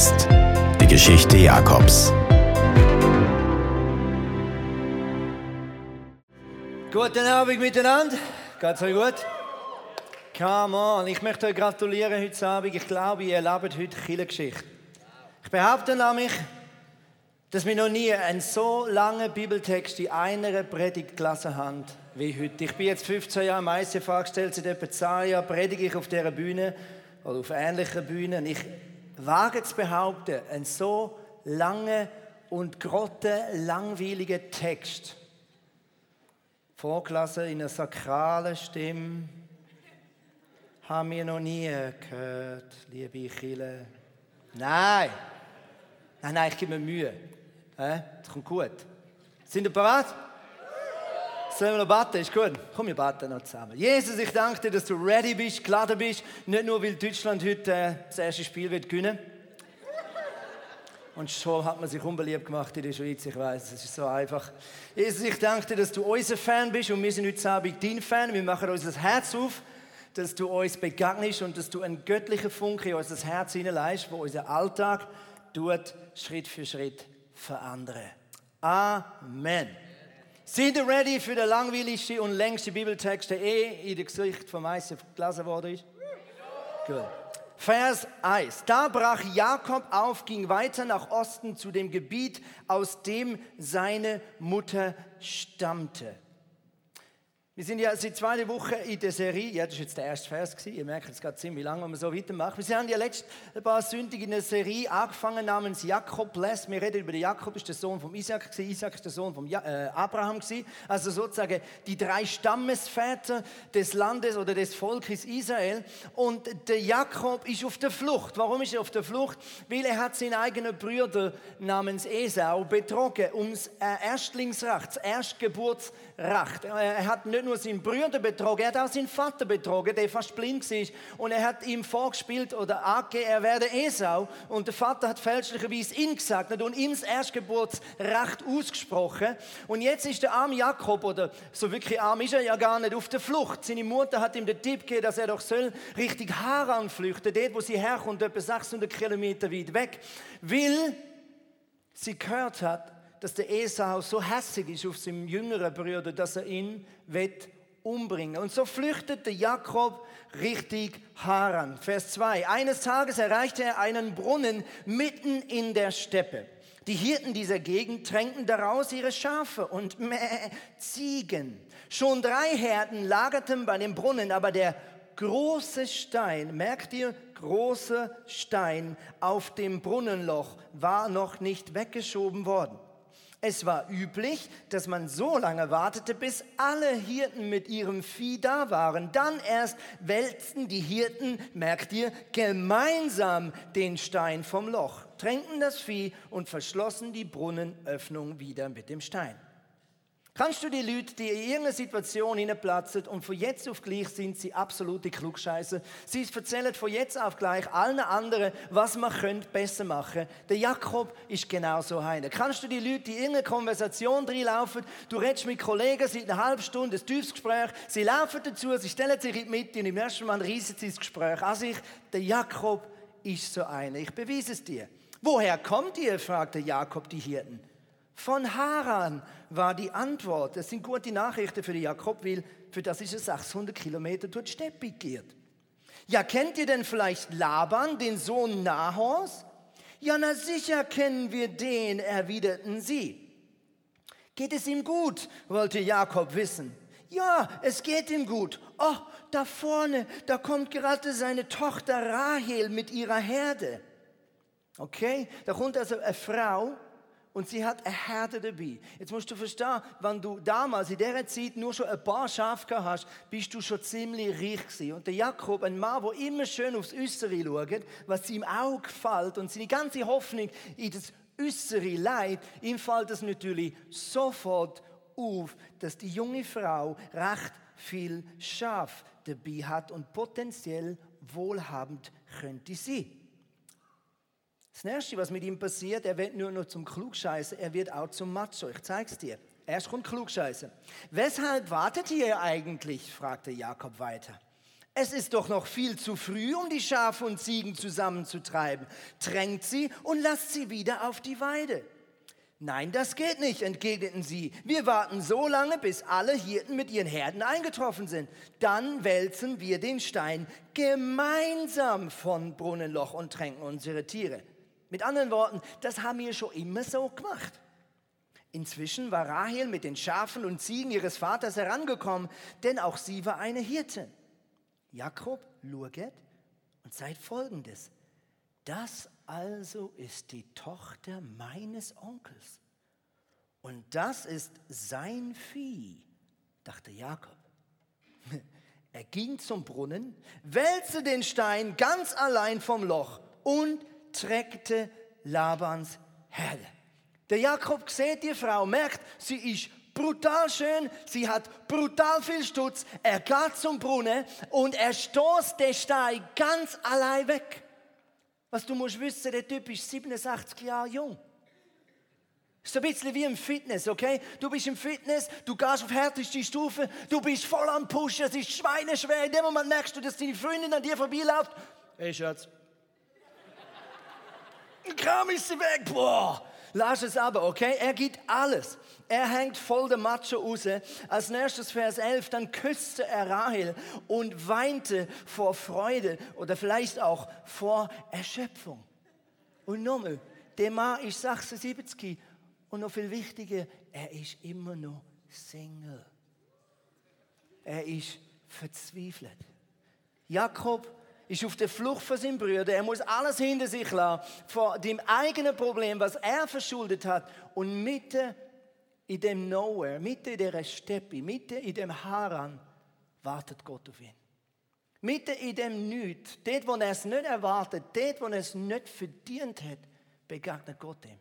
Fest. Die Geschichte Jakobs. Guten Abend miteinander. Geht's euch gut? Come on. Ich möchte euch gratulieren heute Abend. Ich glaube, ihr erlebt heute Kirchengeschichte. Ich behaupte nämlich, dass wir noch nie einen so langen Bibeltext in einer Predigt gelesen haben wie heute. Ich bin jetzt 15 Jahre im ICF angestellt, seit etwa 10 Jahren predige ich auf dieser Bühne oder auf ähnlichen Bühnen. Ich wage zu behaupten, ein so lange und grotte langweiliger Text, vorgelassen in einer sakralen Stimme, haben wir noch nie gehört, liebe Chile. Nein, nein, nein, ich gebe mir Mühe. Das kommt gut. Sind ihr bereit? Sollen wir noch beten? Ist gut. Komm, wir beten noch zusammen. Jesus, ich danke dir, dass du ready bist, geladen bist. Nicht nur, weil Deutschland heute äh, das erste Spiel wird gewinnen und schon hat man sich unbeliebt gemacht in der Schweiz, ich weiß, es ist so einfach. Jesus, ich danke dir, dass du unser Fan bist und wir sind heute Abend dein Fan. Wir machen unser Herz auf, dass du uns begegnest und dass du einen göttlichen Funke in unser Herz hineinleist, wo unser Alltag tut, Schritt für Schritt verändern. Amen. Sind ihr ready für den langweiligsten und längsten Bibeltext, der eh in der Gesicht vom Eisen gelesen worden ist? Gut. Vers 1. Da brach Jakob auf, ging weiter nach Osten zu dem Gebiet, aus dem seine Mutter stammte. Wir sind ja seit zwei Wochen in der Serie, ja, das war jetzt der erste Vers, ihr merkt, es geht ziemlich lang, wenn wir so weitermachen. Wir haben ja letztes paar Sündig in einer Serie angefangen namens Jakob Bless. Wir reden über den Jakob, ist der Sohn von Isaac. Isaac ist der Sohn von ja, äh, Abraham. Gewesen. Also sozusagen die drei Stammesväter des Landes oder des Volkes Israel. Und der Jakob ist auf der Flucht. Warum ist er auf der Flucht? Weil er hat seinen eigenen Bruder namens Esau betrogen ums äh, Erstlingsrecht, das Erstgeburtsrecht. Er hat nicht nur nur seinen Bruder betrogen, er hat auch seinen Vater betrogen, der fast blind war. Und er hat ihm vorgespielt oder angegeben, er werde Esau. Und der Vater hat fälschlicherweise ihn gesagt und ihm das Erstgeburtsrecht ausgesprochen. Und jetzt ist der arme Jakob, oder so wirklich arm ist er ja gar nicht, auf der Flucht. Seine Mutter hat ihm den Tipp gegeben, dass er doch soll Richtung Haran flüchten, dort, wo sie herkommt, etwa 600 Kilometer weit weg. Weil sie gehört hat, dass der Esau so hässig ist auf seinem jüngeren Bruder, dass er ihn wird umbringen. Und so flüchtete Jakob richtig Haran. Vers 2. Eines Tages erreichte er einen Brunnen mitten in der Steppe. Die Hirten dieser Gegend tränkten daraus ihre Schafe und Mäh, Ziegen. Schon drei Herden lagerten bei dem Brunnen, aber der große Stein, merkt ihr, große Stein auf dem Brunnenloch war noch nicht weggeschoben worden. Es war üblich, dass man so lange wartete, bis alle Hirten mit ihrem Vieh da waren. Dann erst wälzten die Hirten, merkt ihr, gemeinsam den Stein vom Loch, tränkten das Vieh und verschlossen die Brunnenöffnung wieder mit dem Stein. Kannst du die Leute, die in irgendeine Situation hineinplatzen und von jetzt auf gleich sind sie absolute Klugscheißer. Sie erzählen von jetzt auf gleich allen anderen, was man könnte besser machen. Der Jakob ist genau so einer. Kannst du die Leute, die in irgendeine Konversation reinlaufen, du redest mit Kollegen seit einer halben Stunde, ein tiefes Gespräch, sie laufen dazu, sie stellen sich in die Mitte und im ersten Mal reissen sie das Gespräch an sich. Der Jakob ist so einer. Ich beweise es dir. Woher kommt ihr? fragte Jakob die Hirten. Von Haran war die Antwort. Das sind gute Nachrichten für Jakob, weil für das ist es 600 Kilometer durch die Steppe geht. Ja, kennt ihr denn vielleicht Laban, den Sohn Nahors? Ja, na sicher kennen wir den, erwiderten sie. Geht es ihm gut? wollte Jakob wissen. Ja, es geht ihm gut. Oh, da vorne, da kommt gerade seine Tochter Rahel mit ihrer Herde. Okay, da kommt also eine Frau, und sie hat eine Herde dabei. Jetzt musst du verstehen, wenn du damals in dieser Zeit nur schon ein paar Schafe hast, bist du schon ziemlich reich gewesen. Und der Jakob, ein Mann, der immer schön aufs Äußere schaut, was ihm auch gefällt und seine ganze Hoffnung in das Äußere leid, ihm fällt es natürlich sofort auf, dass die junge Frau recht viel Schaf dabei hat und potenziell wohlhabend könnte sie. Das nächste, was mit ihm passiert, er wird nur noch zum Klugscheißer, er wird auch zum Macho. Ich zeig's dir. Erst kommt Klugscheißer. Weshalb wartet ihr eigentlich? fragte Jakob weiter. Es ist doch noch viel zu früh, um die Schafe und Ziegen zusammenzutreiben. Drängt sie und lasst sie wieder auf die Weide. Nein, das geht nicht, entgegneten sie. Wir warten so lange, bis alle Hirten mit ihren Herden eingetroffen sind. Dann wälzen wir den Stein gemeinsam von Brunnenloch und tränken unsere Tiere. Mit anderen Worten, das haben wir schon immer so gemacht. Inzwischen war Rahel mit den Schafen und Ziegen ihres Vaters herangekommen, denn auch sie war eine Hirtin. Jakob luget und seid folgendes. Das also ist die Tochter meines Onkels. Und das ist sein Vieh, dachte Jakob. Er ging zum Brunnen, wälzte den Stein ganz allein vom Loch und treckte Labans Herde. Der Jakob sieht die Frau, merkt, sie ist brutal schön, sie hat brutal viel Stutz. Er geht zum Brunnen und er stoßt den Stein ganz allein weg. Was du musst wissen, der Typ ist 87 Jahre jung. Ist so ein bisschen wie im Fitness, okay? Du bist im Fitness, du gehst auf härteste Stufe, du bist voll am Pushen, es ist schweineschwer. In dem Moment merkst du, dass deine Freundin an dir vorbeiläuft. Hey Schatz. Kram ist sie weg, boah. Lass es aber, okay? Er gibt alles. Er hängt voll der Matsche raus. Als nächstes Vers 11, dann küsste er Rahel und weinte vor Freude oder vielleicht auch vor Erschöpfung. Und nochmal, der Mann ist 76 und noch viel wichtiger, er ist immer noch Single. Er ist verzweifelt. Jakob ist auf der Flucht von seinem Bruder. Er muss alles hinter sich lassen, vor dem eigenen Problem, was er verschuldet hat. Und mitten in dem Nowhere, mitten in der Steppe, mitten in dem Haran, wartet Gott auf ihn. Mitten in dem Nichts, dort, wo er es nicht erwartet, dort, wo er es nicht verdient hat, begegnet Gott ihm.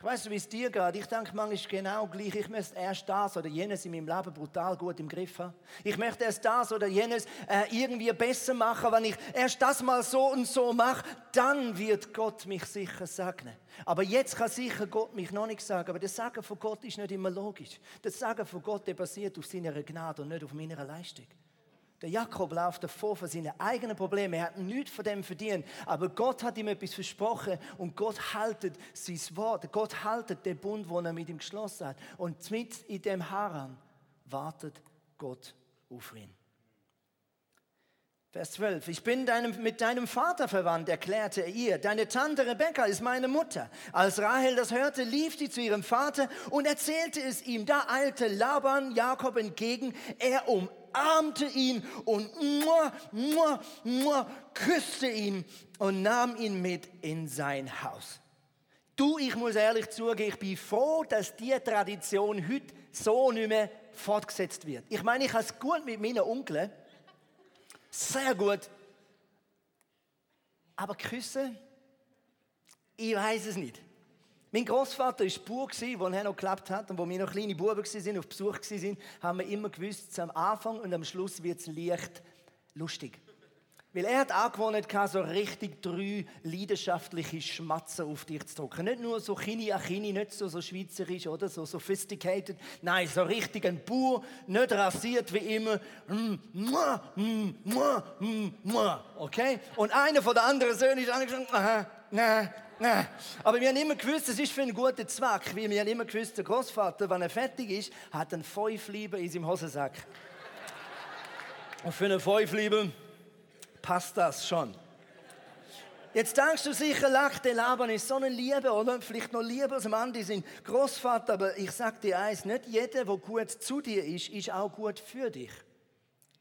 Ich weiß nicht, wie es dir geht. Ich denke manchmal genau gleich. Ich möchte erst das oder jenes in meinem Leben brutal gut im Griff haben. Ich möchte erst das oder jenes äh, irgendwie besser machen. Wenn ich erst das mal so und so mache, dann wird Gott mich sicher segnen. Aber jetzt kann sicher Gott mich noch nicht sagen. Aber das Sagen von Gott ist nicht immer logisch. Das Sagen von Gott basiert auf seiner Gnade und nicht auf meiner Leistung. Der Jakob läuft davor von seinen eigenen Problemen. Er hat nichts von dem verdient. Aber Gott hat ihm etwas versprochen und Gott haltet sein Wort. Gott haltet den Bund, den er mit ihm geschlossen hat. Und mit in dem Haran wartet Gott auf ihn. Vers 12. Ich bin deinem, mit deinem Vater verwandt, erklärte er ihr. Deine Tante Rebekka ist meine Mutter. Als Rahel das hörte, lief sie zu ihrem Vater und erzählte es ihm. Da eilte Laban Jakob entgegen. Er umarmte umarmte ihn und mua, mua, mua, küsste ihn und nahm ihn mit in sein Haus. Du, ich muss ehrlich zugeben, ich bin froh, dass diese Tradition heute so nicht mehr fortgesetzt wird. Ich meine, ich habe es gut mit meinen Onkeln. Sehr gut. Aber küssen? Ich weiß es nicht. Mein Großvater war Bauer, als er noch gelebt hat. Und wo wir noch kleine Buben waren, auf Besuch waren, haben wir immer gewusst, am Anfang und am Schluss wird es leicht lustig. Weil er hat angewohnt, so richtig drei leidenschaftliche Schmatzen auf dich zu drücken. Nicht nur so Chini a Chini, nicht so, so schweizerisch oder so sophisticated. Nein, so richtig ein Bauer, nicht rasiert wie immer. Mm, mm, mm, okay? Und einer von den anderen Söhnen ist angeschaut, aber wir haben immer gewusst, es ist für einen guten Zweck. Wie wir haben immer gewusst, der Großvater, wenn er fertig ist, hat einen Fünfliebe in seinem Hosensack. Und für einen Fünfliebe passt das schon. Jetzt denkst du sicher, lach, der Laban ist so eine Liebe, oder? Vielleicht noch lieber als Mann, sein Großvater. Aber ich sag dir eins, nicht jeder, der gut zu dir ist, ist auch gut für dich.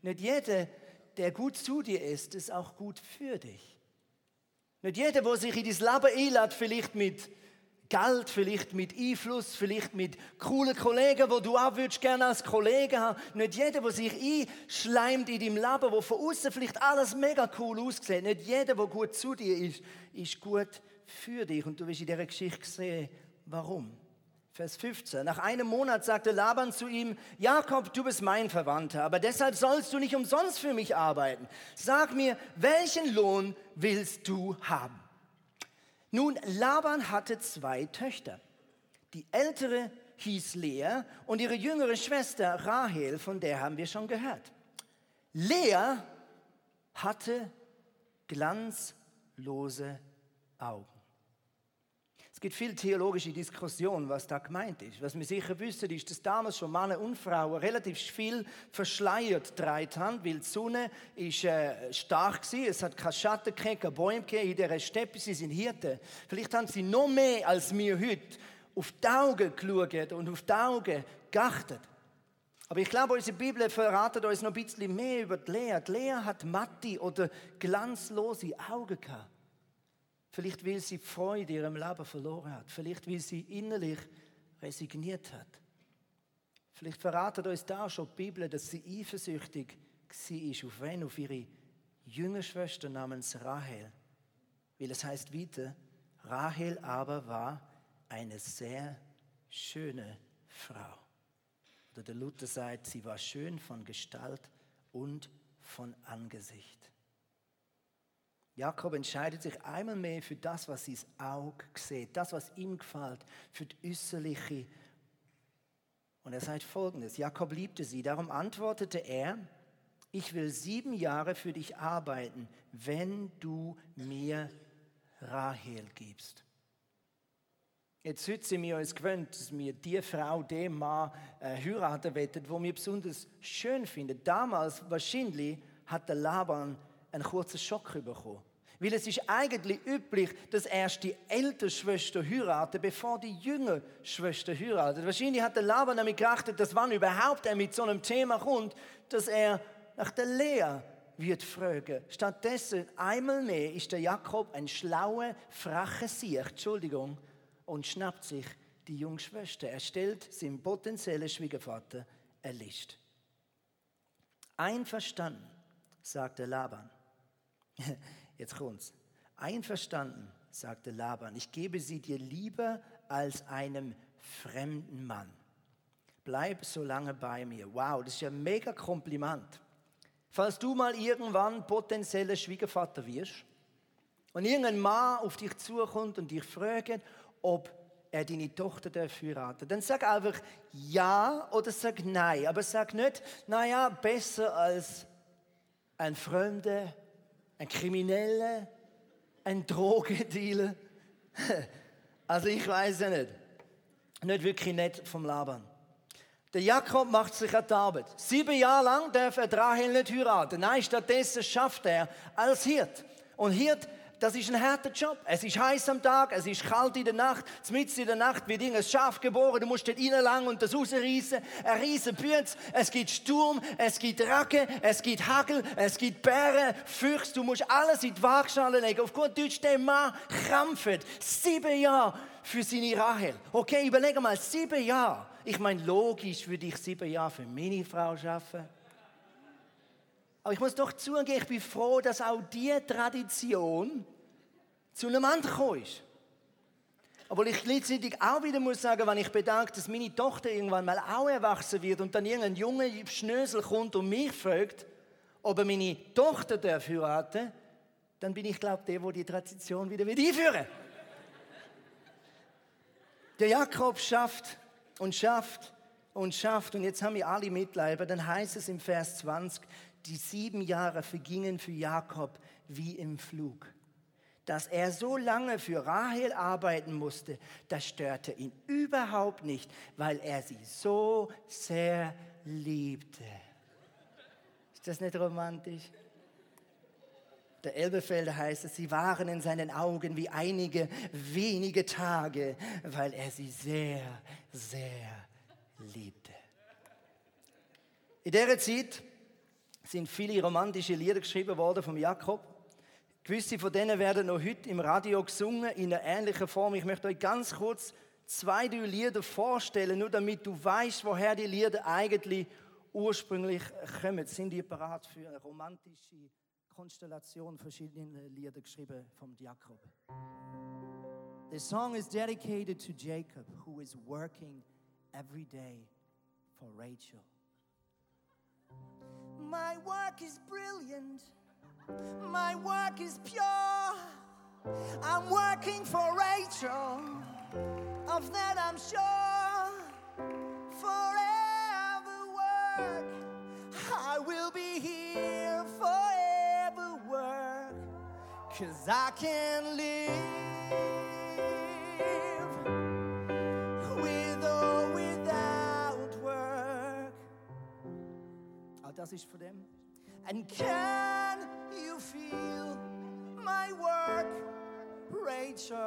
Nicht jeder, der gut zu dir ist, ist auch gut für dich. Nicht jeder, der sich in dein Leben einlädt, vielleicht mit Geld, vielleicht mit Einfluss, vielleicht mit coolen Kollegen, wo du auch würdest gerne als Kollege haben. Nicht jeder, der sich einschleimt in deinem Leben, wo von außen vielleicht alles mega cool aussieht. Nicht jeder, der gut zu dir ist, ist gut für dich. Und du wirst in dieser Geschichte sehen, warum. Vers 15. Nach einem Monat sagte Laban zu ihm, Jakob, du bist mein Verwandter, aber deshalb sollst du nicht umsonst für mich arbeiten. Sag mir, welchen Lohn willst du haben? Nun, Laban hatte zwei Töchter. Die ältere hieß Lea und ihre jüngere Schwester Rahel, von der haben wir schon gehört. Lea hatte glanzlose Augen. Es gibt viele theologische Diskussionen, was da gemeint ist. Was wir sicher wissen, ist, dass damals schon Männer und Frauen relativ viel verschleiert getragen haben, weil die Sonne ist, äh, stark war. Es hat keine Schatten gegeben, keine Bäume gegeben in dieser Steppe. Sie sind Hirten. Vielleicht haben sie noch mehr als wir heute auf die Augen geschaut und auf die Augen geachtet. Aber ich glaube, unsere Bibel verratet uns noch ein bisschen mehr über die Lea. Die Lea hat matte oder glanzlose Augen gehabt. Vielleicht, weil sie die Freude in ihrem Leben verloren hat. Vielleicht, weil sie innerlich resigniert hat. Vielleicht verratet uns da schon die Bibel, dass sie eifersüchtig war. Auf wen? Auf ihre jüngere Schwester namens Rahel. Weil es heißt weiter, Rahel aber war eine sehr schöne Frau. Oder der Luther sagt, sie war schön von Gestalt und von Angesicht. Jakob entscheidet sich einmal mehr für das, was sein Auge sieht, das, was ihm gefällt, für die äußerliche. Und er sagt folgendes: Jakob liebte sie, darum antwortete er: Ich will sieben Jahre für dich arbeiten, wenn du mir Rahel gibst. Jetzt heute sind wir uns gewöhnt, dass wir die Frau, den Mann äh, heiraten wollen, wo wir besonders schön finden. Damals wahrscheinlich hat der Laban einen kurzen Schock bekommen. Weil es ist eigentlich üblich, dass erst die ältere Schwester heiraten, bevor die jüngere Schwester heiratet. Wahrscheinlich hat der Laban damit geachtet, dass wann überhaupt er mit so einem Thema kommt, dass er nach der Lea wird fragen. Stattdessen einmal mehr ist der Jakob ein schlauer, frecher Sieg, Entschuldigung, und schnappt sich die junge Schwester. Er stellt seinem potenziellen Schwiegervater eine List. Einverstanden, sagte Laban. Jetzt kommt's. Einverstanden, sagte Laban, ich gebe sie dir lieber als einem fremden Mann. Bleib so lange bei mir. Wow, das ist ja ein mega Kompliment. Falls du mal irgendwann potenzieller Schwiegervater wirst und irgendein Mann auf dich zukommt und dich fragt, ob er deine Tochter dafür heiraten dann sag einfach ja oder sag nein. Aber sag nicht, naja, besser als ein Fremder ein Krimineller, ein Drogendealer. Also ich weiß ja nicht. Nicht wirklich nett vom Laban. Der Jakob macht sich an die Arbeit. Sieben Jahre lang darf er Rahel nicht heiraten. Nein, stattdessen schafft er als Hirt. Und Hirt das ist ein harter Job. Es ist heiß am Tag, es ist kalt in der Nacht. Mitten in der Nacht wird ein Schaf geboren, du musst dort reinlangen und das rausreißen. Ein riesen Pütz. Es gibt Sturm, es gibt Racken, es gibt Hagel, es gibt Bären, Füchse. Du musst alles in die Waagschale legen. Auf gut Deutsch, der Mann krampft. Sieben Jahre für seine Rahel. Okay, überlege mal, sieben Jahre. Ich meine, logisch würde ich sieben Jahre für meine Frau arbeiten. Aber ich muss doch zugeben, ich bin froh, dass auch diese Tradition zu einem Ende gekommen ist. Obwohl ich gleichzeitig auch wieder muss sagen, wenn ich bedanke, dass meine Tochter irgendwann mal auch erwachsen wird und dann irgendein junger Schnösel kommt und mich fragt, ob er meine Tochter darf heiraten dann bin ich, glaube der, der die Tradition wieder wieder einführen Der Jakob schafft und schafft und schafft und jetzt haben wir alle Mitleiber. Dann heißt es im Vers 20, die sieben Jahre vergingen für Jakob wie im Flug. Dass er so lange für Rahel arbeiten musste, das störte ihn überhaupt nicht, weil er sie so sehr liebte. Ist das nicht romantisch? Der Elbefelder heißt es, sie waren in seinen Augen wie einige wenige Tage, weil er sie sehr, sehr liebte. In der Zeit sind viele romantische Lieder geschrieben worden vom Jakob. Gewisse von denen werden noch heute im Radio gesungen in einer ähnlichen Form. Ich möchte euch ganz kurz zwei, drei Lieder vorstellen, nur damit du weißt, woher die Lieder eigentlich ursprünglich kommen. Sind die parat für eine romantische Konstellation verschiedener Lieder geschrieben vom Jakob? The song is dedicated to Jacob, who is working every day for Rachel. My work is brilliant. My work is pure. I'm working for Rachel. Of that I'm sure. Forever work. I will be here forever work. Cause I can live. Das ist von dem. And can you feel my work, Rachel?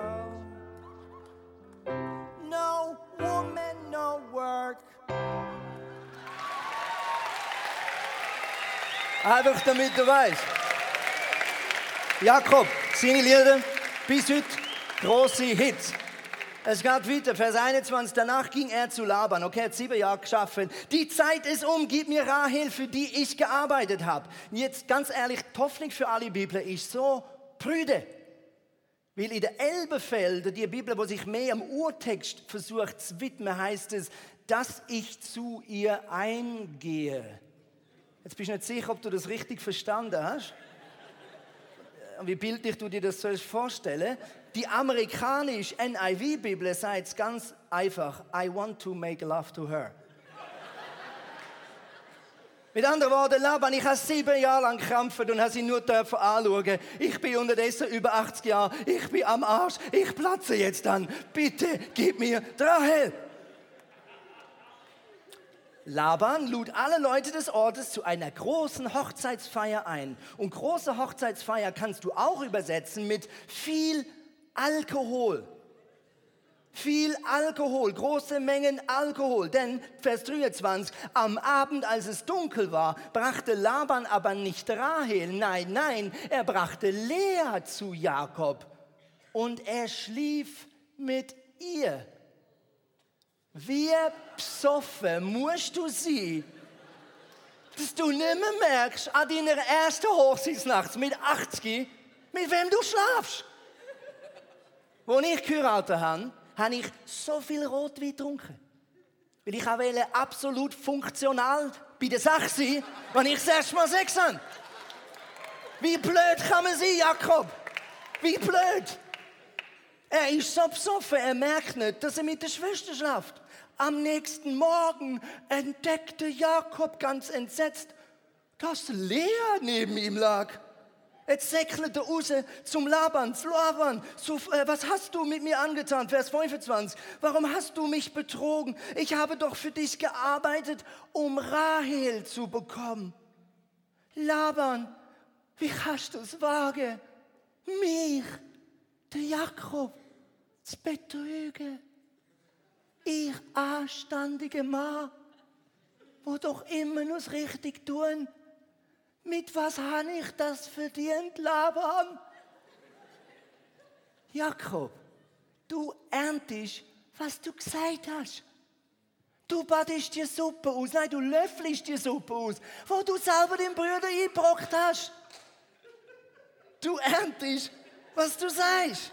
No woman, no work. Einfach damit du weißt. Jakob, seine Lieder bis heute große Hits. Es geht weiter, Vers 21. Danach ging er zu Laban. Okay, hat sieben Jahre geschaffen. Die Zeit ist um, gib mir Rahel, für die ich gearbeitet habe. Jetzt ganz ehrlich, die Hoffnung für alle Bibel ist so prüde. Weil in der Elbefelder, die Bibel, wo sich mehr am Urtext versucht zu widmen, heißt es, dass ich zu ihr eingehe. Jetzt bist du nicht sicher, ob du das richtig verstanden hast. Wie bildlich du dir das sollst vorstellen. Die amerikanische NIV-Bibel sagt ganz einfach: I want to make love to her. Mit anderen Worten, Laban, ich habe sieben Jahre lang gekrampft und habe sie nur dürfen anschauen. Ich bin unterdessen über 80 Jahre, ich bin am Arsch, ich platze jetzt dann. Bitte gib mir Rahel. Laban lud alle Leute des Ortes zu einer großen Hochzeitsfeier ein. Und große Hochzeitsfeier kannst du auch übersetzen mit viel Alkohol. Viel Alkohol, große Mengen Alkohol. Denn, Vers 23, am Abend, als es dunkel war, brachte Laban aber nicht Rahel, nein, nein, er brachte Lea zu Jakob und er schlief mit ihr. Wie besoffen musst du sein, dass du nicht mehr merkst an deiner ersten Hochzeitsnacht mit 80, mit wem du schlafst. Als ich geheiratet habe, habe ich so viel Rotwein getrunken. Weil ich wollte absolut funktional bei der Sache sein, wenn ich das erste Mal Sex habe. Wie blöd kann man sein, Jakob? Wie blöd? Er ist so besoffen, er merkt nicht, dass er mit der Schwester schlaft. Am nächsten Morgen entdeckte Jakob ganz entsetzt, dass Lea neben ihm lag. Jetzt säckelt er raus zum Laban, zu Laban. Zu, äh, was hast du mit mir angetan? Vers 25. Warum hast du mich betrogen? Ich habe doch für dich gearbeitet, um Rahel zu bekommen. Laban, wie kannst du es wagen, mich, der Jakob, zu betrügen? Ich, anständige Mann, wo doch immer nur richtig tun. Mit was habe ich das verdient, Laban? Jakob, du erntest, was du gesagt hast. Du badest die Suppe aus, nein, du löffelst die Suppe aus, wo du selber den Brüder eingebrockt hast. Du erntest, was du sagst.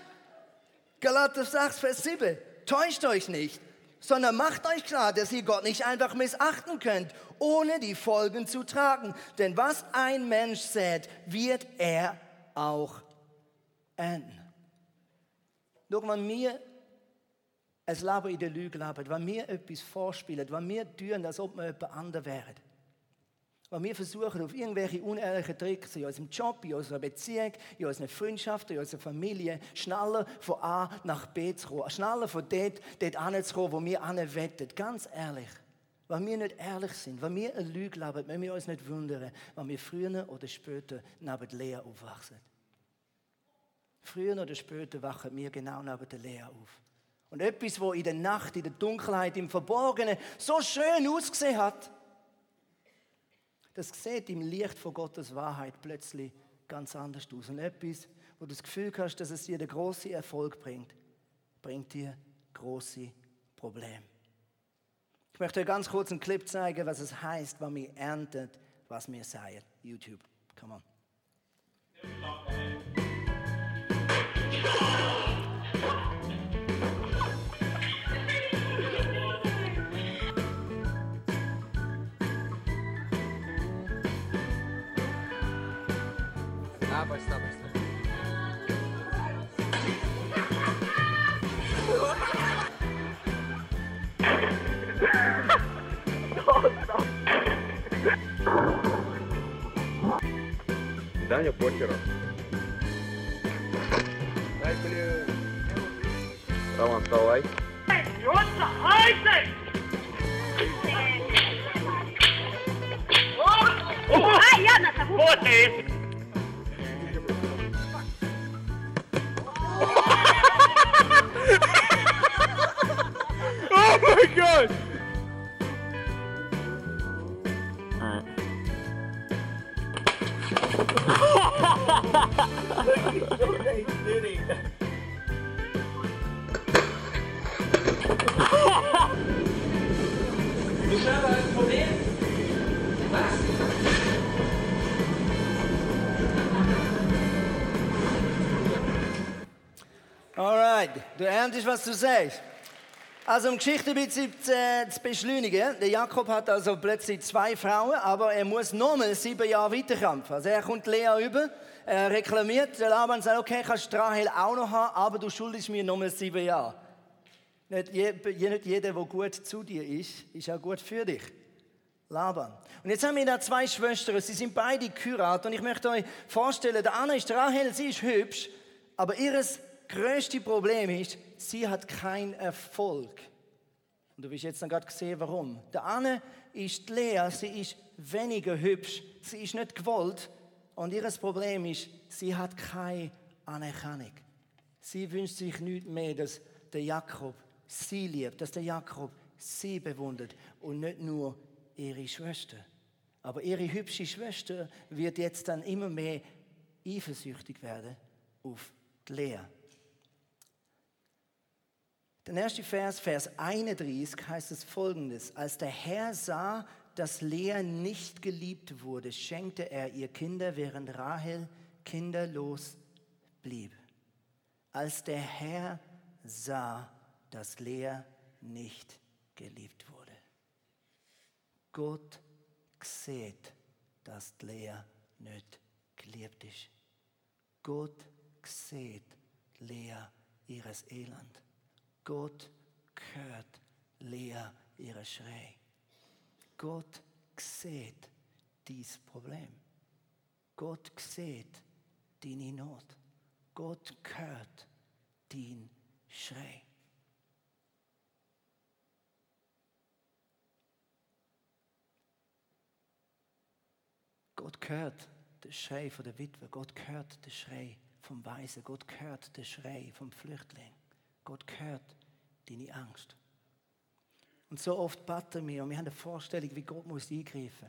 Galater 6, Vers 7. Täuscht euch nicht, sondern macht euch klar, dass ihr Gott nicht einfach missachten könnt, ohne die Folgen zu tragen. Denn was ein Mensch sät, wird er auch ernten. Schau, wenn wir ein Leben in der Lüge leben, wenn wir etwas vorspielen, wenn wir tun, als ob wir jemand anderes wären, wenn wir versuchen, auf irgendwelche unehrlichen Tricks in unserem Job, in unserer Beziehung, in unserer Freundschaft, in unserer Familie, schneller von A nach B zu kommen, schneller von dort, dort anzukommen, wo wir anwettet. Ganz ehrlich, wenn wir nicht ehrlich sind, wenn wir eine Lüge leben, wenn wir uns nicht wundern, wenn wir früher oder später neben der Lea aufwachsen. Früher oder später wachen wir genau neben der Lea auf. Und etwas, wo in der Nacht, in der Dunkelheit, im Verborgenen so schön ausgesehen hat, das sieht im Licht von Gottes Wahrheit plötzlich ganz anders aus. Und etwas, wo du das Gefühl hast, dass es dir den großen Erfolg bringt, bringt dir große Probleme. Ich möchte euch ganz kurz einen Clip zeigen, was es heißt, wenn wir erntet, was wir säen. YouTube, come on. Да, быстро, быстро. Даня Покера. Дай, блин. Роман, вставай. Смеется, хайсай! Alright, du erntest, was du sagst. Also, um Geschichte ein bisschen zu, äh, zu beschleunigen. Der Jakob hat also plötzlich zwei Frauen, aber er muss nochmal sieben Jahre weiterkämpfen. Also, er kommt Lea über, er reklamiert, der Laban sagt, okay, kannst Rahel auch noch haben, aber du schuldest mir nochmal sieben Jahre. Nicht, je, nicht jeder, der gut zu dir ist, ist auch gut für dich. Laban. Und jetzt haben wir da zwei Schwestern, sie sind beide geheiratet und ich möchte euch vorstellen, der Anna ist Rahel, sie ist hübsch, aber ihres größte Problem ist, sie hat keinen Erfolg. Und du wirst jetzt dann gerade gesehen, warum. Der Anne ist Lea, sie ist weniger hübsch, sie ist nicht gewollt. Und ihr Problem ist, sie hat keine Anerkennung. Sie wünscht sich nichts mehr, dass der Jakob sie liebt, dass der Jakob sie bewundert und nicht nur ihre Schwester. Aber ihre hübsche Schwester wird jetzt dann immer mehr eifersüchtig werden auf die Lea. Der erste Vers, Vers 31, heißt es folgendes. Als der Herr sah, dass Lea nicht geliebt wurde, schenkte er ihr Kinder, während Rahel kinderlos blieb. Als der Herr sah, dass Lea nicht geliebt wurde. Gott sieht, dass Lea nicht geliebt ist. Gott sieht Lea ihres Elend. Gott hört Lea ihre Schrei. Gott sieht dies Problem. Gott sieht deine Not. Gott hört dein Schrei. Gott hört den Schrei von der Witwe. Gott hört den Schrei vom Weisen. Gott hört den Schrei vom Flüchtling. Gott hört deine Angst. Und so oft beten wir und wir haben eine Vorstellung, wie Gott muss eingreifen.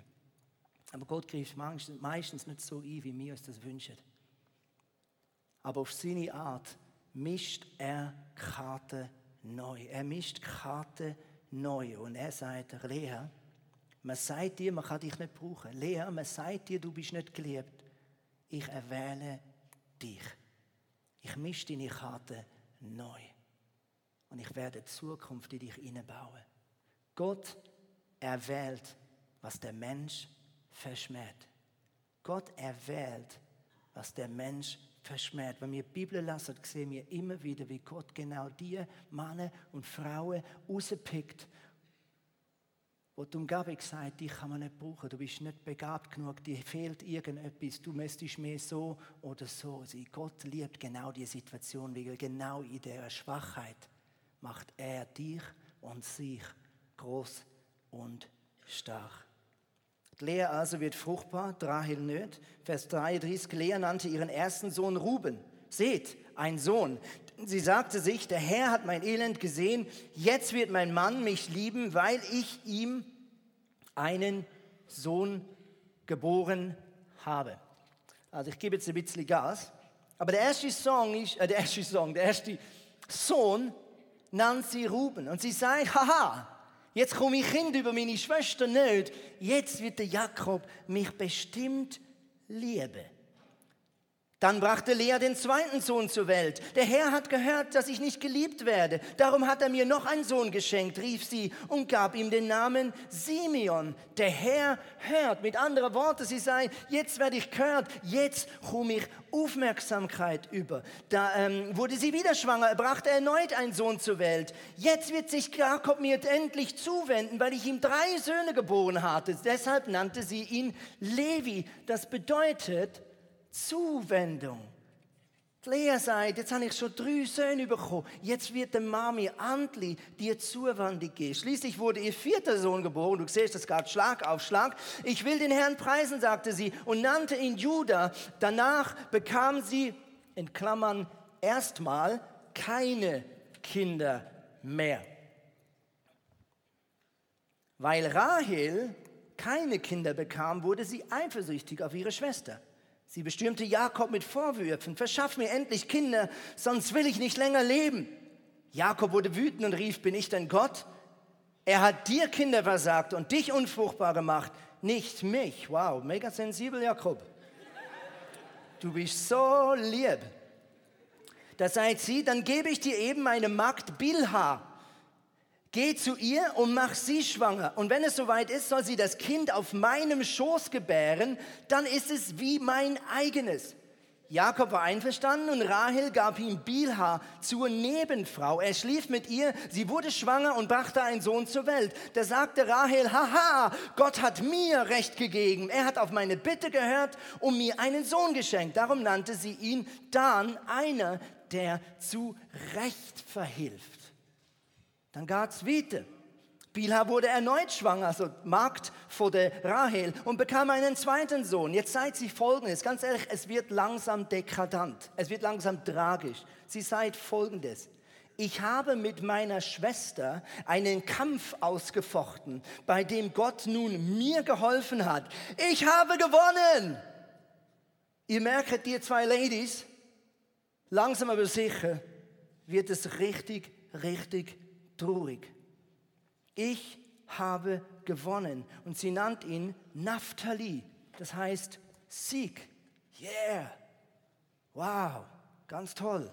Aber Gott greift meistens nicht so ein, wie wir uns das wünschen. Aber auf seine Art mischt er Karten neu. Er mischt Karten neu. Und er sagt, Lea, man sagt dir, man kann dich nicht brauchen. Lea, man sagt dir, du bist nicht geliebt. Ich erwähle dich. Ich mische deine Karten neu. Und ich werde Zukunft in dich hineinbauen. Gott erwählt, was der Mensch verschmäht. Gott erwählt, was der Mensch verschmäht. Wenn wir die Bibel lesen, sehen wir immer wieder, wie Gott genau die Männer und Frauen rauspickt, wo die Umgebung sagt, dich kann man nicht brauchen, du bist nicht begabt genug, dir fehlt irgendetwas, du müsstest mehr so oder so sein. Gott liebt genau die Situation, weil genau in dieser Schwachheit macht er dich und sich groß und stark. Lea also wird fruchtbar, Rahel nicht. Vers 33, Lea nannte ihren ersten Sohn Ruben. Seht, ein Sohn. Sie sagte sich, der Herr hat mein Elend gesehen, jetzt wird mein Mann mich lieben, weil ich ihm einen Sohn geboren habe. Also ich gebe jetzt ein bisschen Gas. Aber der erste Song ist, äh, der erste Song, der erste Sohn sie Ruben. Und sie sagt, haha, jetzt komme ich Kind über meine Schwester nicht. Jetzt wird der Jakob mich bestimmt lieben. Dann brachte Lea den zweiten Sohn zur Welt. Der Herr hat gehört, dass ich nicht geliebt werde. Darum hat er mir noch einen Sohn geschenkt, rief sie und gab ihm den Namen Simeon. Der Herr hört. Mit anderen Worten, sie sei, jetzt werde ich gehört, jetzt komme ich Aufmerksamkeit über. Da ähm, wurde sie wieder schwanger, brachte erneut einen Sohn zur Welt. Jetzt wird sich Jakob mir endlich zuwenden, weil ich ihm drei Söhne geboren hatte. Deshalb nannte sie ihn Levi. Das bedeutet, Zuwendung. Die Lea sagt, jetzt habe ich schon drei Söhne bekommen. Jetzt wird der Mami Antli dir zuwandig gehen. Schließlich wurde ihr vierter Sohn geboren. Du siehst, das gab Schlag auf Schlag. Ich will den Herrn preisen, sagte sie und nannte ihn Judah. Danach bekam sie, in Klammern, erstmal keine Kinder mehr. Weil Rahel keine Kinder bekam, wurde sie eifersüchtig auf ihre Schwester. Sie bestürmte Jakob mit Vorwürfen, verschaff mir endlich Kinder, sonst will ich nicht länger leben. Jakob wurde wütend und rief, bin ich denn Gott? Er hat dir Kinder versagt und dich unfruchtbar gemacht, nicht mich. Wow, mega sensibel, Jakob. Du bist so lieb. Da seid sie, dann gebe ich dir eben meine Magd Bilha. Geh zu ihr und mach sie schwanger. Und wenn es soweit ist, soll sie das Kind auf meinem Schoß gebären, dann ist es wie mein eigenes. Jakob war einverstanden und Rahel gab ihm Bilha zur Nebenfrau. Er schlief mit ihr, sie wurde schwanger und brachte einen Sohn zur Welt. Da sagte Rahel, haha, Gott hat mir Recht gegeben. Er hat auf meine Bitte gehört und mir einen Sohn geschenkt. Darum nannte sie ihn Dan, einer, der zu Recht verhilft. Dann gab es weiter. Bilha wurde erneut schwanger, also Magd vor der Rahel, und bekam einen zweiten Sohn. Jetzt seid sie folgendes, ganz ehrlich, es wird langsam dekadant, es wird langsam tragisch. Sie seid folgendes. Ich habe mit meiner Schwester einen Kampf ausgefochten, bei dem Gott nun mir geholfen hat. Ich habe gewonnen! Ihr merkt, ihr zwei Ladies, langsam aber sicher wird es richtig, richtig traurig. Ich habe gewonnen. Und sie nannt ihn Naphtali. Das heißt Sieg. Yeah. Wow. Ganz toll.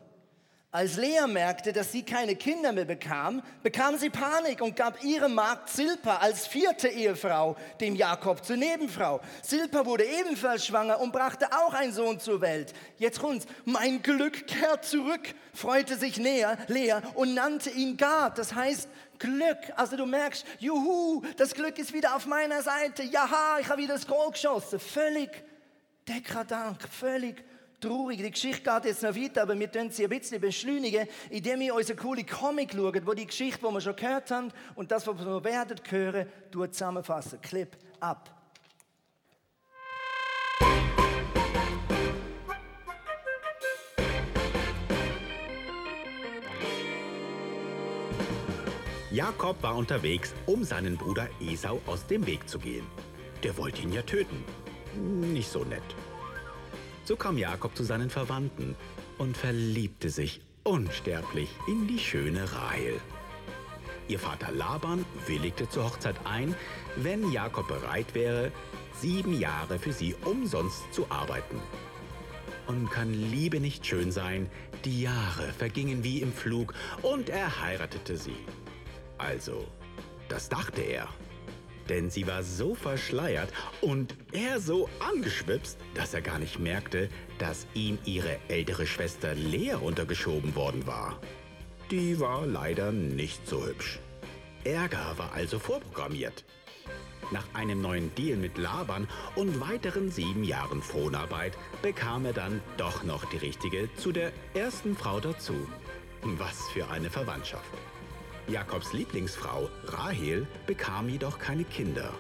Als Lea merkte, dass sie keine Kinder mehr bekam, bekam sie Panik und gab ihre Magd Silpa als vierte Ehefrau dem Jakob zur Nebenfrau. Silpa wurde ebenfalls schwanger und brachte auch einen Sohn zur Welt. Jetzt kommt's. Mein Glück kehrt zurück, freute sich Lea, Lea und nannte ihn Gad. Das heißt Glück. Also du merkst, juhu, das Glück ist wieder auf meiner Seite. Jaha, ich habe wieder das Goal geschossen. Völlig dekadant, völlig traurig. Die Geschichte geht jetzt noch weiter, aber wir können sie ein bisschen beschleunigen, indem wir unsere coole Comic schauen, wo die Geschichte, die wir schon gehört haben und das, was wir werden hören, zusammenfassen. Clip ab. Jakob war unterwegs, um seinen Bruder Esau aus dem Weg zu gehen. Der wollte ihn ja töten. Nicht so nett. So kam Jakob zu seinen Verwandten und verliebte sich unsterblich in die schöne Rahel. Ihr Vater Laban willigte zur Hochzeit ein, wenn Jakob bereit wäre, sieben Jahre für sie umsonst zu arbeiten. Und kann Liebe nicht schön sein? Die Jahre vergingen wie im Flug und er heiratete sie. Also, das dachte er denn sie war so verschleiert und er so angeschwipst, dass er gar nicht merkte, dass ihm ihre ältere Schwester Lea untergeschoben worden war. Die war leider nicht so hübsch. Ärger war also vorprogrammiert. Nach einem neuen Deal mit Laban und weiteren sieben Jahren Fronarbeit bekam er dann doch noch die richtige zu der ersten Frau dazu. Was für eine Verwandtschaft. Jakobs Lieblingsfrau Rahel bekam jedoch keine Kinder.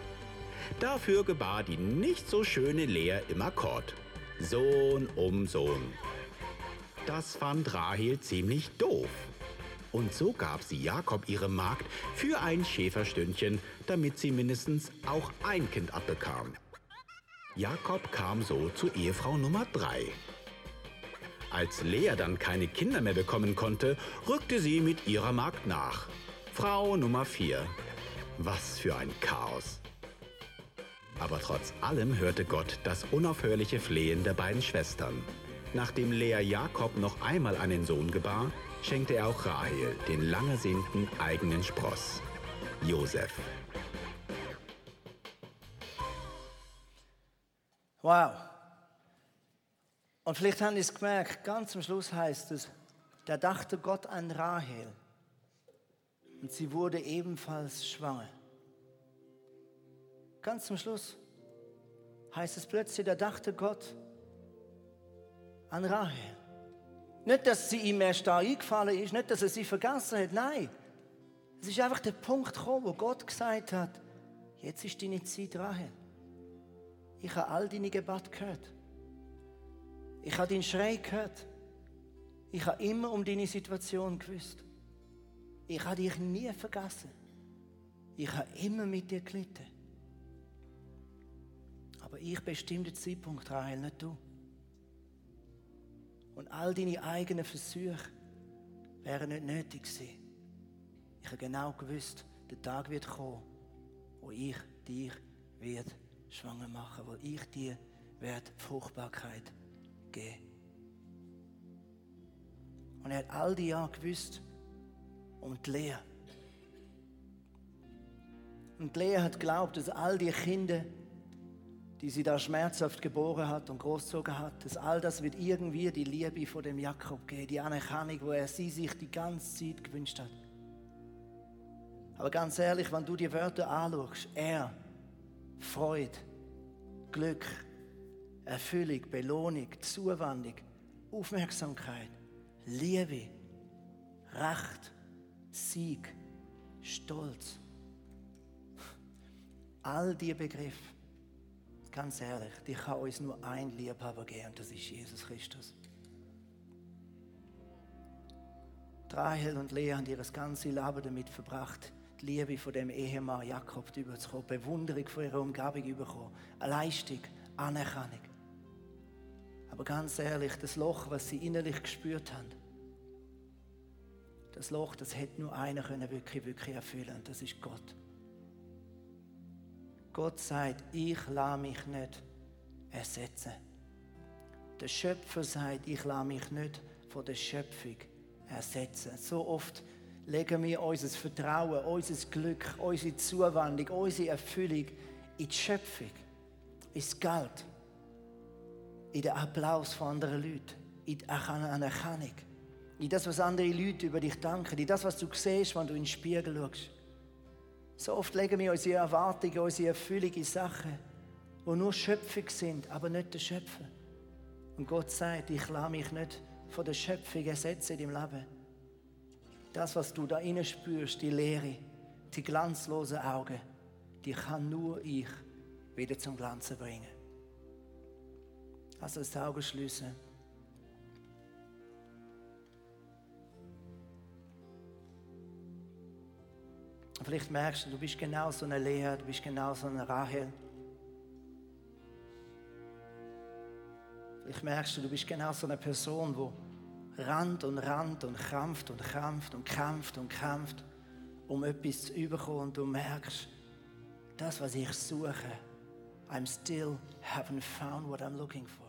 Dafür gebar die nicht so schöne Lea im Akkord. Sohn um Sohn. Das fand Rahel ziemlich doof. Und so gab sie Jakob ihre Magd für ein Schäferstündchen, damit sie mindestens auch ein Kind abbekam. Jakob kam so zur Ehefrau Nummer 3. Als Lea dann keine Kinder mehr bekommen konnte, rückte sie mit ihrer Magd nach. Frau Nummer 4. Was für ein Chaos. Aber trotz allem hörte Gott das unaufhörliche Flehen der beiden Schwestern. Nachdem Lea Jakob noch einmal einen Sohn gebar, schenkte er auch Rahel den lang ersehnten eigenen Spross, Josef. Wow. Und vielleicht haben Sie es gemerkt, ganz am Schluss heißt es, da dachte Gott an Rahel und sie wurde ebenfalls schwanger. Ganz zum Schluss heißt es plötzlich, da dachte Gott an Rahel Nicht, dass sie ihm erst da eingefallen ist, nicht, dass er sie vergessen hat, nein. Es ist einfach der Punkt gekommen, wo Gott gesagt hat, jetzt ist deine Zeit Rahel. Ich habe all deine Gebete gehört. Ich habe deinen Schrei gehört. Ich habe immer um deine Situation gewusst. Ich habe dich nie vergessen. Ich habe immer mit dir gelitten. Aber ich bestimme den Zeitpunkt, Rahel, nicht du. Und all deine eigenen Versuche wären nicht nötig gewesen. Ich habe genau gewusst, der Tag wird kommen, wo ich dich wird schwanger machen, wo ich dir werde Fruchtbarkeit geben. Und er hat all die Jahre gewusst um die Lea. Und Lea hat geglaubt, dass all die Kinder die sie da schmerzhaft geboren hat und großzogen hat, dass all das wird irgendwie die Liebe von dem Jakob geben, die Anerkennung, wo er sie sich die ganze Zeit gewünscht hat. Aber ganz ehrlich, wenn du die Wörter anschaust, er, Freude, Glück, Erfüllung, Belohnung, Zuwendung, Aufmerksamkeit, Liebe, Recht, Sieg, Stolz. All diese Begriffe Ganz ehrlich, die kann uns nur ein Liebhaber geben das ist Jesus Christus. Rahel und Lea haben ihr ganzes Leben damit verbracht, die Liebe von dem Ehemann Jakob überzukommen, Bewunderung von ihrer Umgebung überkommen, Leistung, Anerkennung. Aber ganz ehrlich, das Loch, was sie innerlich gespürt haben, das Loch, das hätte nur einer können wirklich, wirklich erfüllen und das ist Gott. Gott sagt, ich lasse mich nicht ersetzen. Der Schöpfer sagt, ich lasse mich nicht von der Schöpfung ersetzen. So oft legen wir unser Vertrauen, unser Glück, unsere Zuwendung, unsere Erfüllung in die Schöpfung, ins Geld, in den Applaus von anderen Leuten, in die Anerkennung, in das, was andere Leute über dich denken, in das, was du siehst, wenn du in den Spiegel schaust. So oft legen wir unsere Erwartungen, unsere Erfüllung in Sachen, die nur Schöpfung sind, aber nicht der Schöpfer. Und Gott sagt, ich lasse mich nicht von der Schöpfung ersetzen in deinem Leben. Das, was du da innen spürst, die Leere, die glanzlosen Augen, die kann nur ich wieder zum Glanzen bringen. Also das Auge schließen. Vielleicht merkst du, du bist genau so eine Lea, du bist genau so eine Rahel. Vielleicht merkst du, du bist genau so eine Person, die rannt und rannt und krampft und krampft und kämpft und kämpft, um etwas zu überkommen und du merkst, das, was ich suche, I'm still haven't found what I'm looking for.